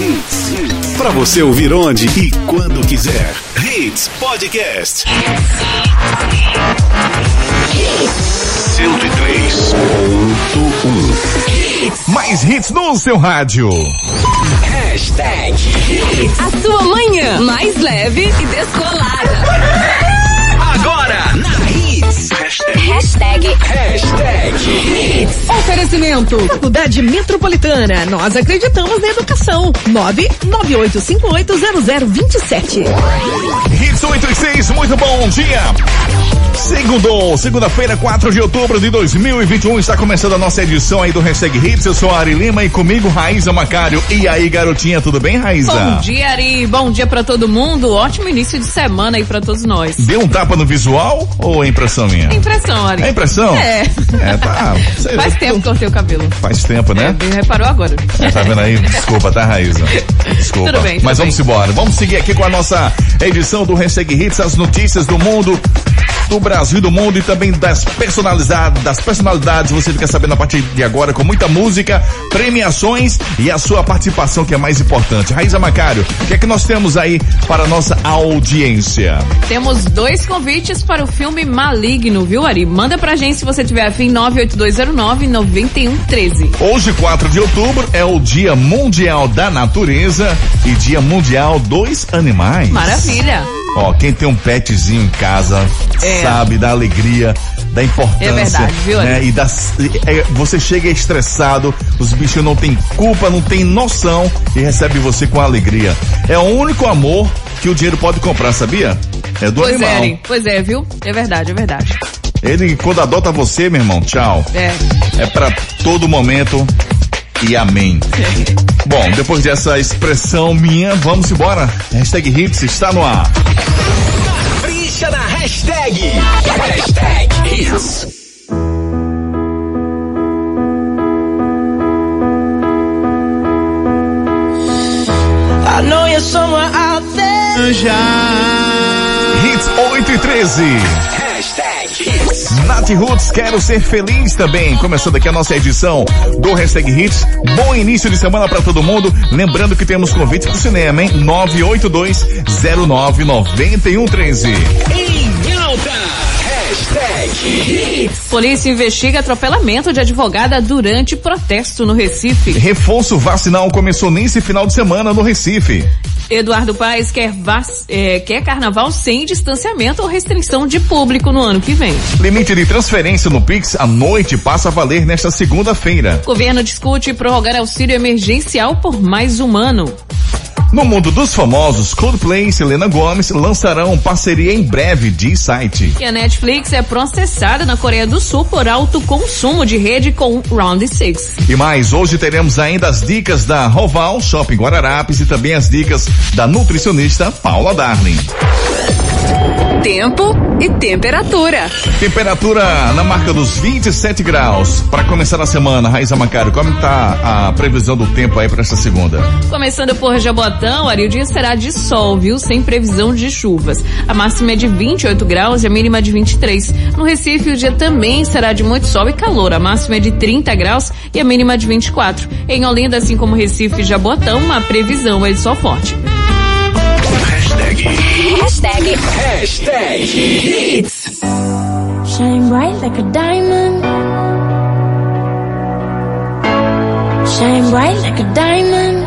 Hits. Pra você ouvir onde e quando quiser. Hits Podcast. 103.1 Mais hits no seu rádio. Hashtag Hits. A sua manhã mais leve e descolada. Hits. Hashtag. Hashtag. Hashtag Hits. Oferecimento. Faculdade Metropolitana. Nós acreditamos na educação. 998580027. Hits 86, muito bom dia. Segundo, segunda-feira, 4 de outubro de 2021, está começando a nossa edição aí do Hashtag Hits. Eu sou a Ari Lima e comigo Raíza Macário. E aí, garotinha, tudo bem, Raíza? Bom dia, Ari. Bom dia pra todo mundo. Ótimo início de semana aí pra todos nós. Deu um tapa no visual ou é impressão minha? Impressão, Ari. É impressão? É. É, tá. Cê- Faz tempo que cortei o cabelo. Faz tempo, né? É, reparou agora. Tá vendo aí? Desculpa, tá, Raíza? Desculpa. Tudo bem, tudo Mas bem. vamos embora. Vamos seguir aqui com a nossa edição do Hashtag Hits, as notícias do mundo, do Brasil, do mundo e também das personalidades, das personalidades. Você fica sabendo a partir de agora com muita música, premiações e a sua participação que é mais importante. Raíza Macário, o que é que nós temos aí para a nossa audiência? Temos dois convites para o filme Maligno, viu, Ari? Manda pra gente se você tiver afim, 98209-9113. Hoje, 4 de outubro, é o Dia Mundial da Natureza e Dia Mundial dos Animais. Maravilha. Ó, quem tem um petzinho em casa É. sabe da alegria, da importância. É verdade, viu, né? E das, é, você chega estressado, os bichos não têm culpa, não têm noção e recebe você com alegria. É o único amor que o dinheiro pode comprar, sabia? É do Pois é, animal. Ari. Pois é, viu? É verdade, é verdade. Ele, quando adota você, meu irmão, tchau. É. É pra todo momento e amém. Bom, depois dessa expressão minha, vamos embora. Hashtag Hits está no ar. Capricha na hashtag. Hashtag Hits. I know you're somewhere out there. Hits 8 e 13. Nath Roots, quero ser feliz também. Começando aqui a nossa edição do Hashtag Hits. Bom início de semana pra todo mundo. Lembrando que temos convite pro cinema, hein? 982-09-9113. Em alta. Hashtag. Polícia investiga atropelamento de advogada durante protesto no Recife. Reforço vacinal começou nesse final de semana no Recife. Eduardo Paes quer, vac- eh, quer carnaval sem distanciamento ou restrição de público no ano que vem. Limite de transferência no Pix à noite passa a valer nesta segunda-feira. Governo discute prorrogar auxílio emergencial por mais um ano. No mundo dos famosos, Coldplay e Selena Gomes lançarão parceria em breve, diz site. E a Netflix é processada na Coreia do Sul por alto consumo de rede com Round 6. E mais, hoje teremos ainda as dicas da Roval Shopping Guararapes e também as dicas da nutricionista Paula Darling. Tempo e temperatura. Temperatura na marca dos 27 graus. Para começar a semana, Raíza Macário, como está a previsão do tempo aí para esta segunda? Começando por Jabotão, Ari, o dia será de sol, viu? Sem previsão de chuvas. A máxima é de 28 graus e a mínima de 23. No Recife, o dia também será de muito sol e calor. A máxima é de 30 graus e a mínima de 24. Em Olinda, assim como Recife e Jabotão, a previsão é de sol forte. Hashtag. Hashtag Hashtag Hits. Shine bright like a diamond. Shine bright like a diamond.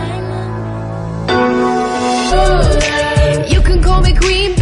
You can call me Queen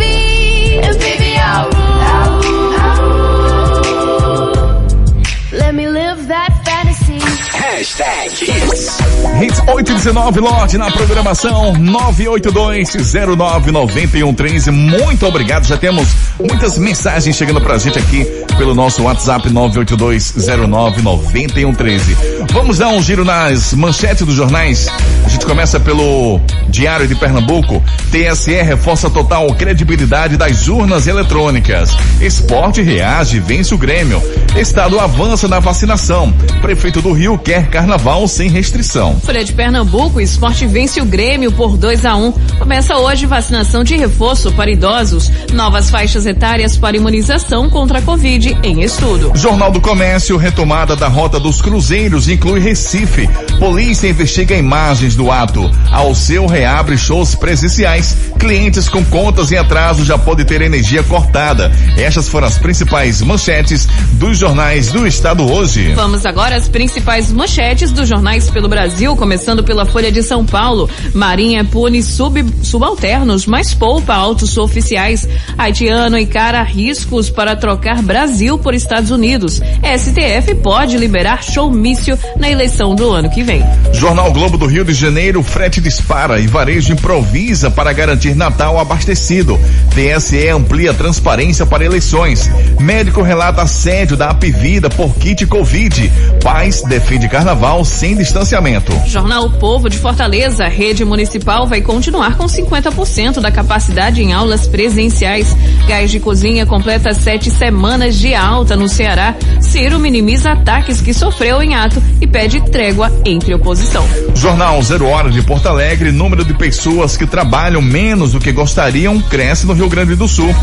19 Lote na programação 982099113. Muito obrigado. Já temos muitas mensagens chegando pra gente aqui pelo nosso WhatsApp 982099113. Vamos dar um giro nas manchetes dos jornais. A gente começa pelo Diário de Pernambuco. TSE reforça total credibilidade das urnas eletrônicas. Esporte reage vence o Grêmio. Estado avança na vacinação. Prefeito do Rio quer carnaval sem restrição. Folha de Pernambuco, esporte vence o Grêmio por 2 a 1 Começa hoje vacinação de reforço para idosos. Novas faixas etárias para imunização contra a Covid em estudo. Jornal do Comércio, retomada da rota dos cruzeiros inclui Recife. Polícia investiga imagens do ato. Ao seu reabre shows presenciais. Clientes com contas em atraso já podem ter energia cortada. Estas foram as principais manchetes dos jornais do estado hoje. Vamos agora às principais manchetes dos jornais pelo Brasil, começando pela Folha de São Paulo. Marinha pune sub, subalternos, mas poupa altos oficiais. Haitiano encara riscos para trocar Brasil por Estados Unidos. STF pode liberar showmício na eleição do ano que vem. Jornal Globo do Rio de Janeiro, frete dispara e varejo improvisa para garantir Natal abastecido. TSE amplia transparência para eleições. Médico relata assédio da Apivida por kit Covid. Paz defende carnaval sem distanciamento. Jornal o Povo de Fortaleza, rede municipal vai continuar com 50% da capacidade em aulas presenciais. Gás de cozinha completa sete semanas de alta no Ceará. Ciro minimiza ataques que sofreu em ato e pede trégua entre oposição. Jornal Zero Hora de Porto Alegre, número de pessoas que trabalham menos do que gostariam cresce no Rio Grande do Sul.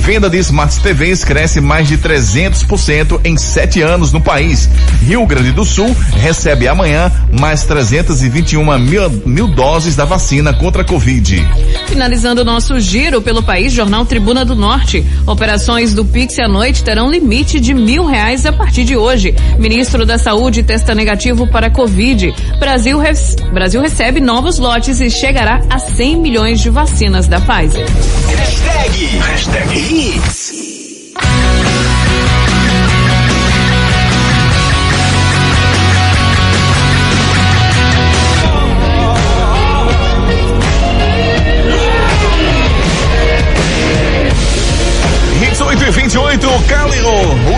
Venda de Smart TVs cresce mais de 300% em sete anos no país. Rio Grande do Sul recebe amanhã mais 321 mil, mil doses da vacina contra a Covid. Finalizando o nosso giro pelo país, Jornal Tribuna do Norte. Operações do Pix à noite terão limite de mil reais a partir de hoje. Ministro da Saúde testa negativo para Covid. Brasil, Brasil recebe novos lotes e chegará a 100 milhões de vacinas da Pfizer. Hashtag, hashtag Hits. Hits 8 e 28, Calio,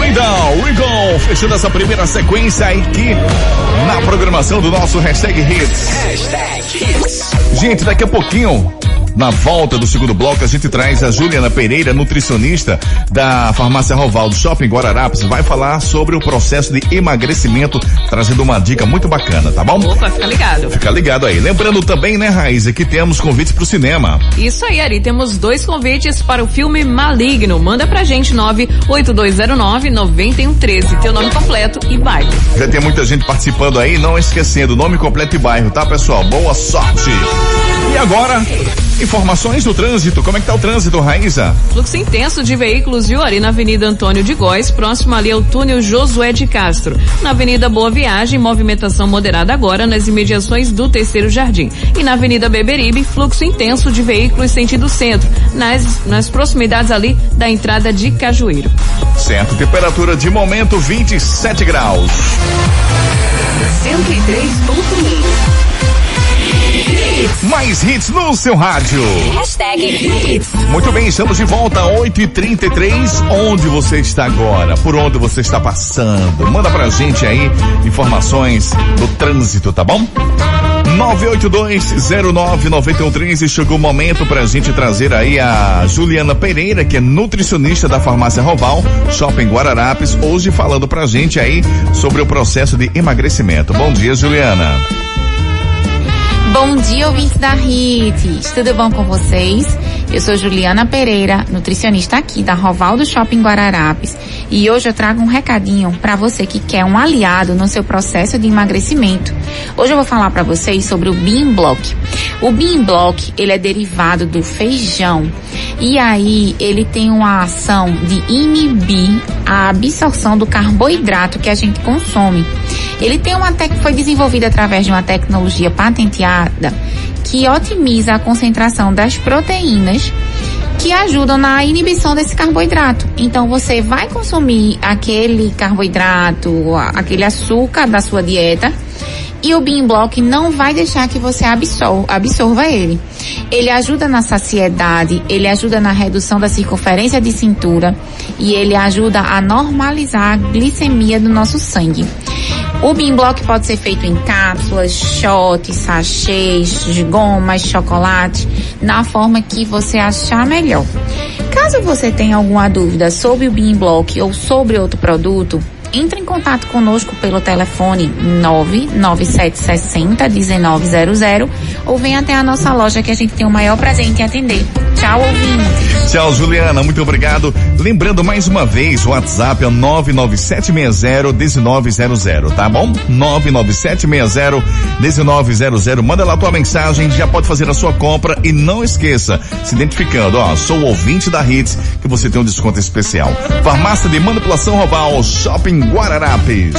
Window, Rigon, fechando essa primeira sequência aqui na programação do nosso Hashtag Hits. Hashtag Hits. Gente, daqui a pouquinho, na volta do segundo bloco, a gente traz a Juliana Pereira, nutricionista da farmácia Roval do Shopping Guararapes, vai falar sobre o processo de emagrecimento, trazendo uma dica muito bacana, tá bom? Opa, fica ligado. Fica ligado aí. Lembrando também, né, Raíssa, que temos convites pro cinema. Isso aí, Ari. Temos dois convites para o filme Maligno. Manda pra gente 98209-9113. Teu nome completo e bairro. Já tem muita gente participando aí, não esquecendo nome completo e bairro, tá, pessoal? Boa sorte! E agora, informações do trânsito. Como é que tá o trânsito, Raíssa? Fluxo intenso de veículos, viu, Ari? Na Avenida Antônio de Góes, próximo ali ao túnel Josué de Castro. Na Avenida Boa Viagem, movimentação moderada agora nas imediações do Terceiro Jardim. E na Avenida Beberibe, fluxo intenso de veículos sentido centro, nas, nas proximidades ali da entrada de Cajueiro. Certo, temperatura de momento 27 graus. 103.1. Mais hits no seu rádio. Hashtag Hits. Muito bem, estamos de volta 8 e 33 Onde você está agora? Por onde você está passando? Manda pra gente aí informações do trânsito, tá bom? 982099113 chegou o momento pra gente trazer aí a Juliana Pereira, que é nutricionista da farmácia Roval, Shopping Guararapes, hoje falando pra gente aí sobre o processo de emagrecimento. Bom dia, Juliana. Bom dia, ouvintes da Hits. Tudo bom com vocês? Eu sou Juliana Pereira, nutricionista aqui da Roval do Shopping Guararapes. E hoje eu trago um recadinho para você que quer um aliado no seu processo de emagrecimento. Hoje eu vou falar para vocês sobre o Bean Block. O Bean Block, ele é derivado do feijão. E aí, ele tem uma ação de inibir a absorção do carboidrato que a gente consome. Ele tem uma tec foi desenvolvido através de uma tecnologia patenteada que otimiza a concentração das proteínas que ajudam na inibição desse carboidrato. Então você vai consumir aquele carboidrato, aquele açúcar da sua dieta e o Bean Block não vai deixar que você absor absorva ele. Ele ajuda na saciedade, ele ajuda na redução da circunferência de cintura e ele ajuda a normalizar a glicemia do nosso sangue. O Bean pode ser feito em cápsulas, shots, sachês, de gomas, chocolate, na forma que você achar melhor. Caso você tenha alguma dúvida sobre o Bean ou sobre outro produto, entre em contato conosco pelo telefone 99760 1900 ou venha até a nossa loja que a gente tem o maior prazer em te atender. Tchau, ouvinte. Tchau, Juliana, muito obrigado. Lembrando mais uma vez, o WhatsApp é 997601900, tá bom? 997601900. Manda lá tua mensagem, já pode fazer a sua compra e não esqueça, se identificando, ó, sou ouvinte da Hits, que você tem um desconto especial. Farmácia de Manipulação Roval, Shopping Guararapes.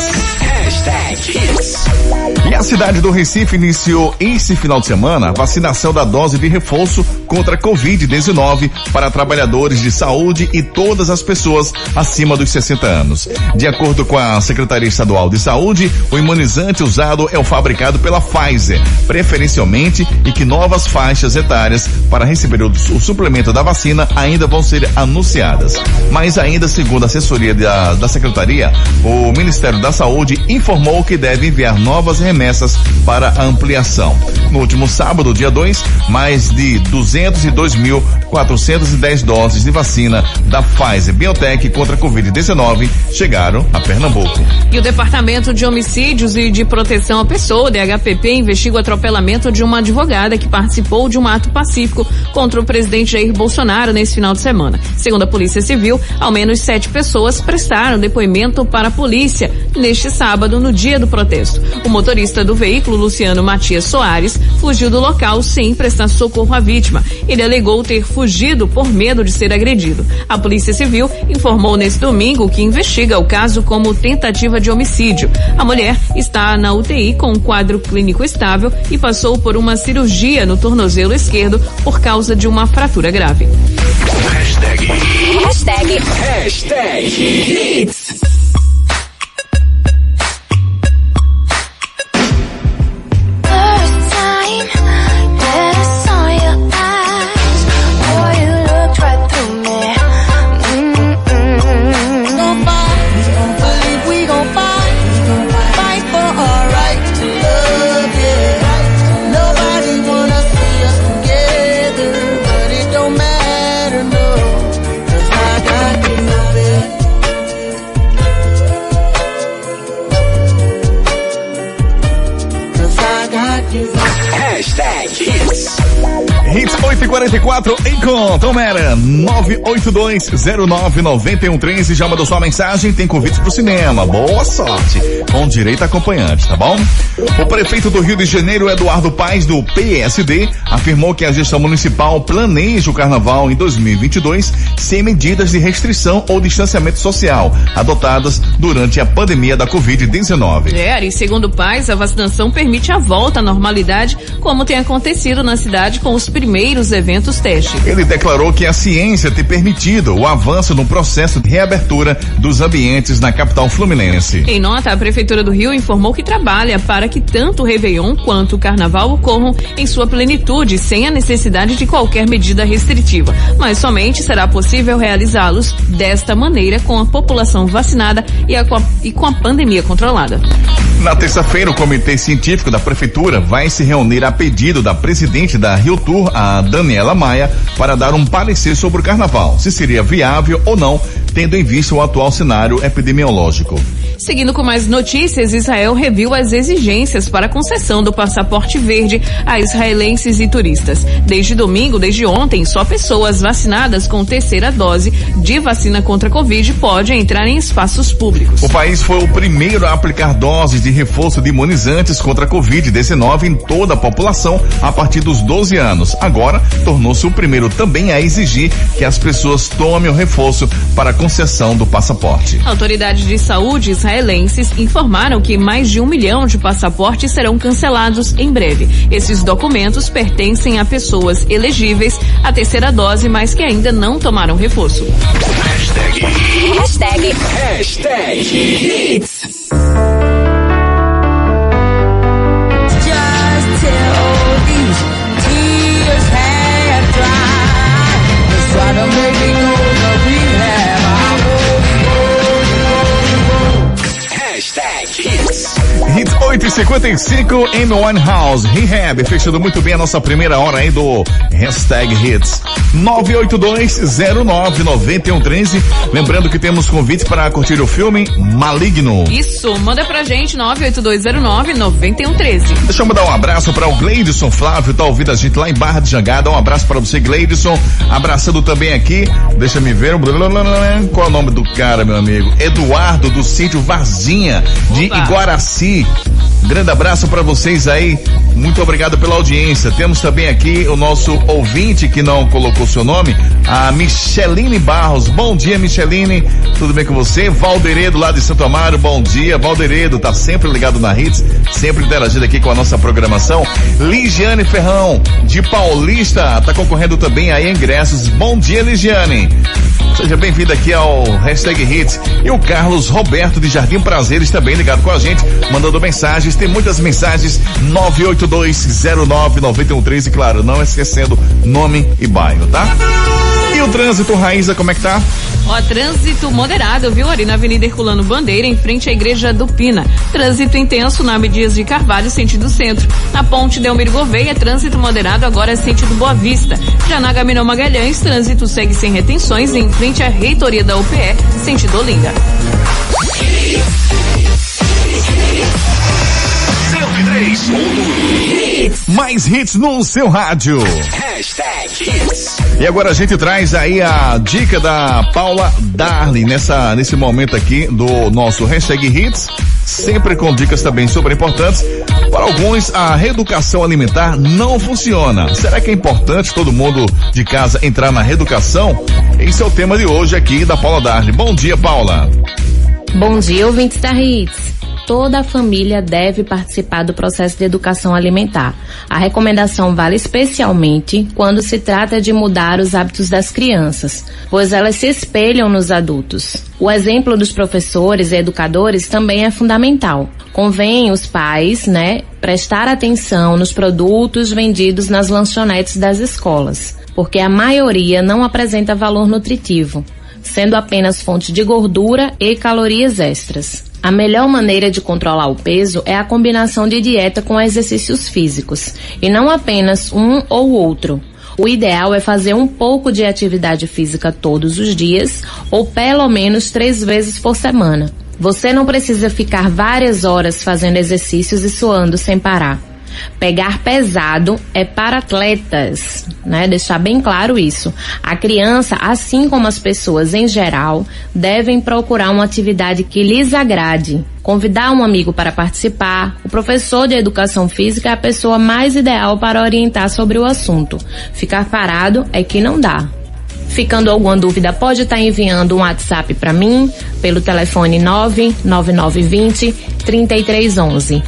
E a cidade do Recife iniciou esse final de semana a vacinação da dose de reforço contra a Covid-19 para trabalhadores de saúde e todas as pessoas acima dos 60 anos. De acordo com a Secretaria Estadual de Saúde, o imunizante usado é o fabricado pela Pfizer, preferencialmente, e que novas faixas etárias para receber o, o suplemento da vacina ainda vão ser anunciadas. Mas ainda segundo a assessoria da, da Secretaria, o Ministério da Saúde informou que deve enviar novas remessas para ampliação. No último sábado, dia 2, mais de 202.410 doses de vacina da Pfizer Biotech contra a Covid-19 chegaram a Pernambuco. E o Departamento de Homicídios e de Proteção à Pessoa, DHPP, investiga o atropelamento de uma advogada que participou de um ato pacífico contra o presidente Jair Bolsonaro nesse final de semana. Segundo a Polícia Civil, ao menos sete pessoas prestaram depoimento para a polícia neste sábado, no dia do protesto. O motorista do veículo, Luciano Matias Soares, fugiu do local sem prestar socorro à vítima. Ele alegou ter fugido por medo de ser agredido. A Polícia Civil informou nesse domingo que investiga o caso como tentativa de homicídio. A mulher está na UTI com um quadro clínico estável e passou por uma cirurgia no tornozelo esquerdo por causa de uma fratura grave. First you. Hits 8 e 44 em conta, Mera 982099113 já mandou sua mensagem, tem convites pro cinema. Boa sorte, com direito acompanhante, tá bom? O prefeito do Rio de Janeiro, Eduardo Paes, do PSD, afirmou que a gestão municipal planeja o carnaval em 2022 sem medidas de restrição ou distanciamento social adotadas durante a pandemia da Covid-19. É, Ari, segundo Paz, a vacinação permite a volta à normalidade, como tem acontecido na cidade com os primeiros eventos teste. Ele declarou que a ciência tem permitido o avanço no processo de reabertura dos ambientes na capital fluminense. Em nota, a Prefeitura do Rio informou que trabalha para que tanto o Réveillon quanto o Carnaval ocorram em sua plenitude, sem a necessidade de qualquer medida restritiva. Mas somente será possível realizá-los desta maneira com a população vacinada e, a- e com a pandemia controlada. Na terça-feira, o Comitê Científico da Prefeitura vai se reunir a pedido da presidente da Rio Tour, a Daniela Maia, para dar um parecer sobre o carnaval, se seria viável ou não, tendo em vista o atual cenário epidemiológico. Seguindo com mais notícias, Israel reviu as exigências para a concessão do passaporte verde a israelenses e turistas. Desde domingo, desde ontem, só pessoas vacinadas com terceira dose de vacina contra a Covid podem entrar em espaços públicos. O país foi o primeiro a aplicar doses de reforço de imunizantes contra a Covid-19 em toda a população a partir dos 12 anos. Agora, tornou-se o primeiro também a exigir que as pessoas tomem o reforço para a concessão do passaporte. Autoridades de saúde israelenses informaram que mais de um milhão de passaportes serão cancelados em breve. Esses documentos pertencem a pessoas elegíveis à terceira dose, mas que ainda não tomaram reforço. Just 8 e 55 Amy Winehouse, Rehab, fechando muito bem a nossa primeira hora aí do Hashtag Hits. 982099113. Lembrando que temos convites para curtir o filme Maligno. Isso, manda pra gente 98209-9113. Deixa eu mandar um abraço para o Gleidson Flávio, tá ouvindo a gente lá em Barra de Jangada. Um abraço para você, Gleidson. Abraçando também aqui, deixa me ver, qual é o nome do cara, meu amigo? Eduardo do sítio Varzinha, de Opa. Iguaraci. Grande abraço para vocês aí. Muito obrigado pela audiência. Temos também aqui o nosso ouvinte que não colocou seu nome, a Micheline Barros. Bom dia, Micheline. Tudo bem com você? Valderedo lá de Santo Amaro. Bom dia, Valderedo. Tá sempre ligado na Hits, sempre interagindo aqui com a nossa programação. Ligiane Ferrão, de Paulista, tá concorrendo também a ingressos. Bom dia, Ligiane. Seja bem-vindo aqui ao Hashtag Hits. E o Carlos Roberto de Jardim Prazeres também ligado com a gente, mandando mensagens. Tem muitas mensagens. 982099113. E claro, não esquecendo nome e bairro, tá? E o trânsito, Raíza, como é que tá? Ó, trânsito moderado, viu? Ali na Avenida Herculano Bandeira, em frente à Igreja do Pina. Trânsito intenso na Dias de Carvalho, sentido centro. Na ponte Delmiro Gouveia, trânsito moderado agora sentido Boa Vista. Já na Gaminão Magalhães, trânsito segue sem retenções em frente à reitoria da UPE, sentido Olinda. 103. Mais hits no seu rádio. Hashtag Hits. E agora a gente traz aí a dica da Paula Darling nessa, nesse momento aqui do nosso hashtag Hits, sempre com dicas também super importantes. Para alguns, a reeducação alimentar não funciona. Será que é importante todo mundo de casa entrar na reeducação? Esse é o tema de hoje aqui da Paula Darling. Bom dia, Paula. Bom dia, ouvintes da Hits. Toda a família deve participar do processo de educação alimentar. A recomendação vale especialmente quando se trata de mudar os hábitos das crianças, pois elas se espelham nos adultos. O exemplo dos professores e educadores também é fundamental. Convém os pais, né, prestar atenção nos produtos vendidos nas lanchonetes das escolas, porque a maioria não apresenta valor nutritivo sendo apenas fonte de gordura e calorias extras. A melhor maneira de controlar o peso é a combinação de dieta com exercícios físicos, e não apenas um ou outro. O ideal é fazer um pouco de atividade física todos os dias, ou pelo menos três vezes por semana. Você não precisa ficar várias horas fazendo exercícios e suando sem parar. Pegar pesado é para atletas, né? Deixar bem claro isso. A criança, assim como as pessoas em geral, devem procurar uma atividade que lhes agrade. Convidar um amigo para participar. O professor de educação física é a pessoa mais ideal para orientar sobre o assunto. Ficar parado é que não dá. Ficando alguma dúvida, pode estar enviando um WhatsApp para mim pelo telefone 99920 3311.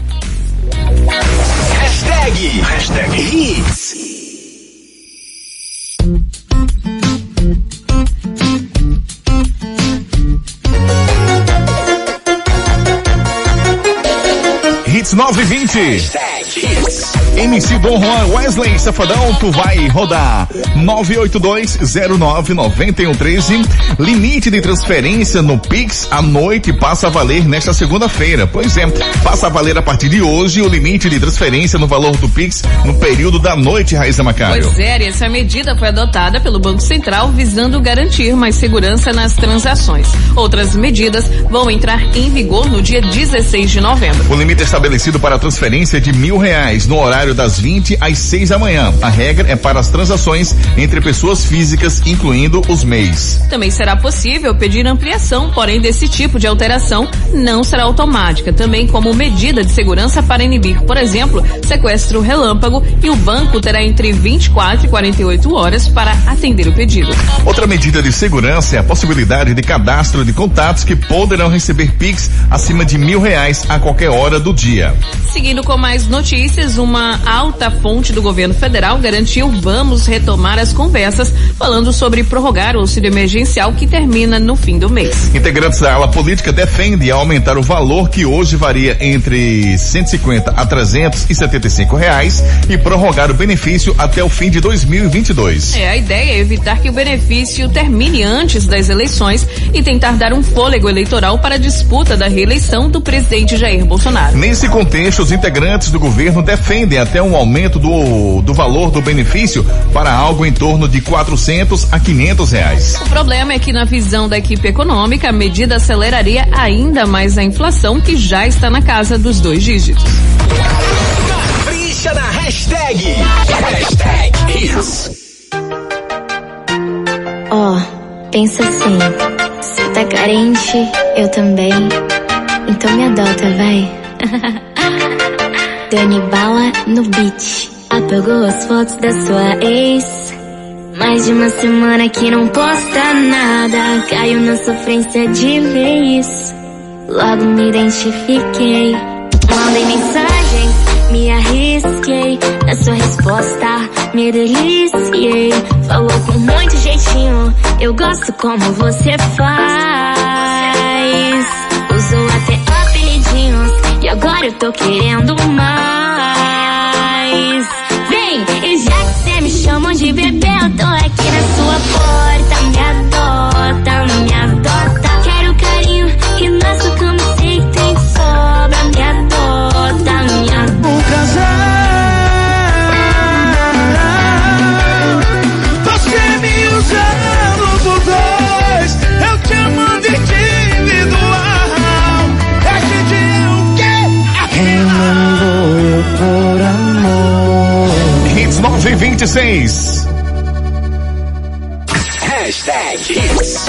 Hashtag. Hashtag Hits. Hits 920. Hashtag Hits. MC Dom Juan Wesley Safadão, tu vai rodar 982099113. Limite de transferência no Pix à noite passa a valer nesta segunda-feira. Pois é, passa a valer a partir de hoje o limite de transferência no valor do Pix no período da noite, Raíssa Macário. Pois é, e essa medida foi adotada pelo Banco Central visando garantir mais segurança nas transações. Outras medidas vão entrar em vigor no dia 16 de novembro. O limite é estabelecido para transferência de mil reais no horário das 20 às 6 da manhã. A regra é para as transações entre pessoas físicas, incluindo os MEIs. Também será possível pedir ampliação, porém desse tipo de alteração não será automática, também como medida de segurança para inibir, por exemplo, sequestro relâmpago e o banco terá entre 24 e 48 horas para atender o pedido. Outra medida de segurança é a possibilidade de cadastro de contatos que poderão receber PIX acima de mil reais a qualquer hora do dia. Seguindo com mais notícias, uma uma alta fonte do governo federal garantiu vamos retomar as conversas falando sobre prorrogar o auxílio emergencial que termina no fim do mês. Integrantes da ala política defendem aumentar o valor que hoje varia entre 150 a 375 reais e prorrogar o benefício até o fim de 2022. É, a ideia é evitar que o benefício termine antes das eleições e tentar dar um fôlego eleitoral para a disputa da reeleição do presidente Jair Bolsonaro. Nesse contexto, os integrantes do governo defendem até um aumento do, do valor do benefício para algo em torno de 400 a 500 reais. O problema é que, na visão da equipe econômica, a medida aceleraria ainda mais a inflação, que já está na casa dos dois dígitos. Capricha na hashtag. Hashtag Hits. Ó, pensa assim, você tá carente, eu também. Então me adota, vai. Dani Bala no beat. Apagou as fotos da sua ex. Mais de uma semana que não posta nada. Caiu na sofrência de vez. Logo me identifiquei. Mandei mensagens, me arrisquei. Na sua resposta, me deliciei. Falou com muito jeitinho. Eu gosto como você faz. Tô querendo mais. 926. Hashtag Hits.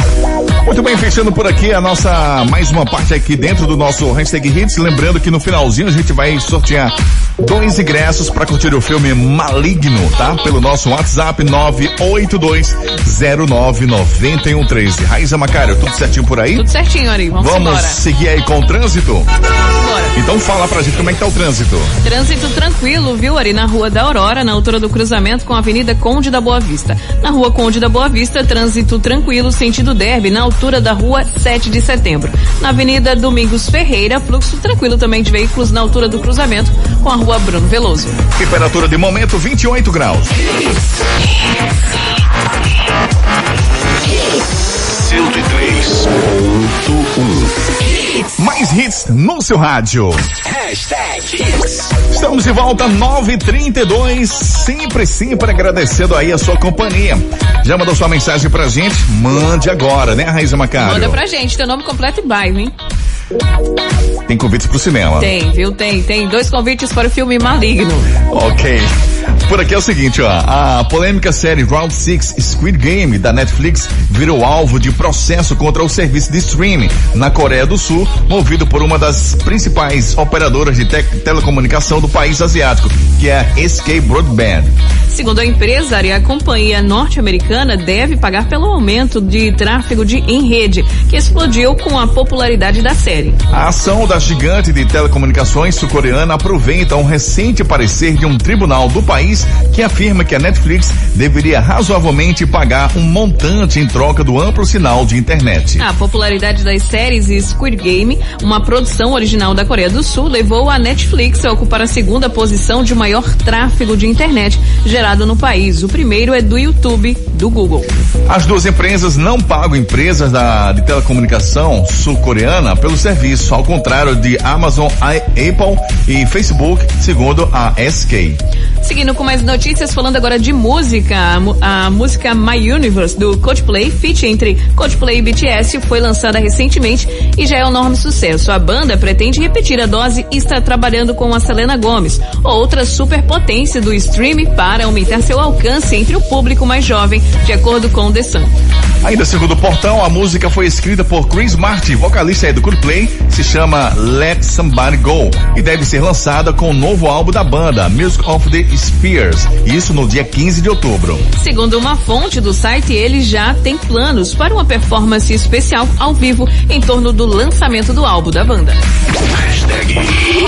Muito bem, fechando por aqui a nossa, mais uma parte aqui dentro do nosso hashtag Hits. Lembrando que no finalzinho a gente vai sortear dois ingressos para curtir o filme Maligno, tá? Pelo nosso WhatsApp 982099113. Raíza Macário, tudo certinho por aí? Tudo certinho, Ari. Vamos, Vamos embora. seguir aí com o trânsito? Bora. Então fala pra gente como é que tá o trânsito. Trânsito tranquilo, viu, Ari? Na Rua da Aurora, na altura do cruzamento com a Avenida Conde da Boa Vista. Na Rua Conde da Boa Vista, trânsito tranquilo, sentido derby, na altura da Rua 7 de Setembro. Na Avenida Domingos Ferreira, fluxo tranquilo também de veículos na altura do cruzamento com a Rua Bruno Veloso. Temperatura de momento 28 graus. 103.1. Mais hits no seu rádio. Hashtag Hits. Estamos de volta 932, sempre, sempre agradecendo aí a sua companhia. Já mandou sua mensagem pra gente? Mande agora, né, Raíza Macário? Manda pra gente, teu nome completo e bairro, hein? Tem convites pro cinema. Tem, viu? Tem, tem. Dois convites para o filme Maligno. Ok. Por aqui é o seguinte, ó. A polêmica série Round 6 Squid Game da Netflix virou alvo de processo contra o serviço de streaming na Coreia do Sul, movido por uma das principais operadoras de te telecomunicação do país asiático, que é a SK Broadband. Segundo a empresa, a companhia norte-americana deve pagar pelo aumento de tráfego de em rede, que explodiu com a popularidade da série. A ação da gigante de telecomunicações sul-coreana aproveita um recente parecer de um tribunal do país que afirma que a Netflix deveria razoavelmente pagar um montante em troca do amplo sinal de internet. A popularidade das séries e Squid Game, uma produção original da Coreia do Sul, levou a Netflix a ocupar a segunda posição de maior tráfego de internet gerado no país. O primeiro é do YouTube, do Google. As duas empresas não pagam empresas da, de telecomunicação sul-coreana pelo serviço, ao contrário de Amazon, Apple e Facebook, segundo a SK. Seguindo com mais notícias, falando agora de música, a, música My Universe do Coldplay, feat entre Coldplay e BTS, foi lançada recentemente e já é um enorme sucesso. A banda pretende repetir a dose e está trabalhando com a Selena Gomez, outra superpotência do streaming, para aumentar seu alcance entre o público mais jovem, de acordo com The Sun. Ainda segundo o portão, a música foi escrita por Chris Martin, vocalista aí do Coldplay, se chama Let Somebody Go e deve ser lançada com o novo álbum da banda, Music of the Spears, isso no dia 15 de outubro. Segundo uma fonte do site, ele já tem planos para uma performance especial ao vivo em torno do lançamento do álbum da banda. Hashtag.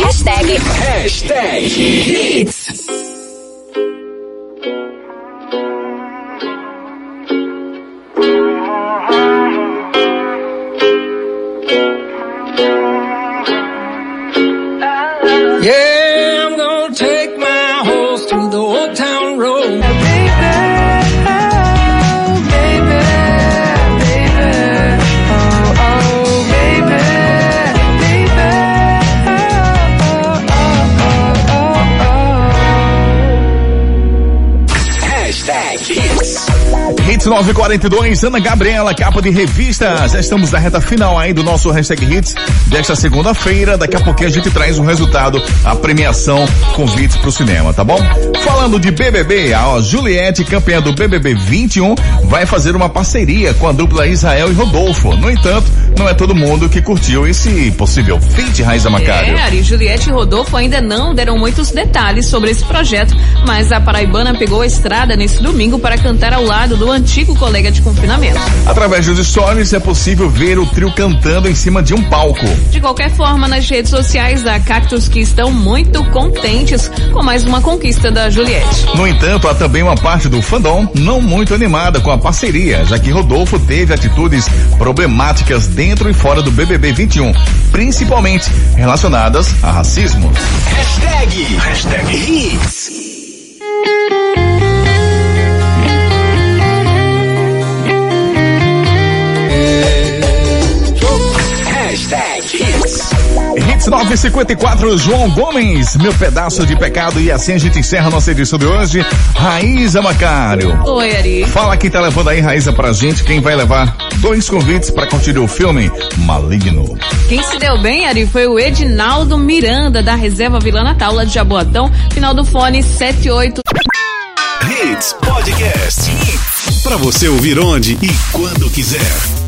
Hashtag Hashtag Hits. Hits 942, Ana Gabriela, capa de revista. Já estamos na reta final aí do nosso hashtag Hits desta segunda-feira. Daqui a pouquinho a gente traz o resultado, a premiação convites pro cinema, tá bom? Falando de BBB, a Juliette, campeã do BBB 21, vai fazer uma parceria com a dupla Israel e Rodolfo. No entanto, não é todo mundo que curtiu esse possível feat, Raiza Macário. É, Ari, Juliette e Rodolfo ainda não deram muitos detalhes sobre esse projeto, mas a paraibana pegou a estrada nesse domingo para cantar ao lado do antigo colega de confinamento. Através dos stories é possível ver o trio cantando em cima de um palco. De qualquer forma, nas redes sociais da Cactus que estão muito contentes com mais uma conquista da Juliette. No entanto, há também uma parte do fandom não muito animada com a parceria, já que Rodolfo teve atitudes problemáticas dentro e fora do BBB 21, principalmente relacionadas a racismo. Hashtag, hashtag Hits. Hits. Hits 954, João Gomes, meu pedaço de pecado. E assim a gente encerra a nossa edição de hoje. Raíza Macário. Oi, Ari. Fala quem tá levando aí, Raíza, pra gente. Quem vai levar dois convites para curtir o filme Maligno. Quem se deu bem, Ari, foi o Edinaldo Miranda, da Reserva Vila Natal, lá de Jaboatão, final do fone 78. Hits Podcast. Pra você ouvir onde e quando quiser.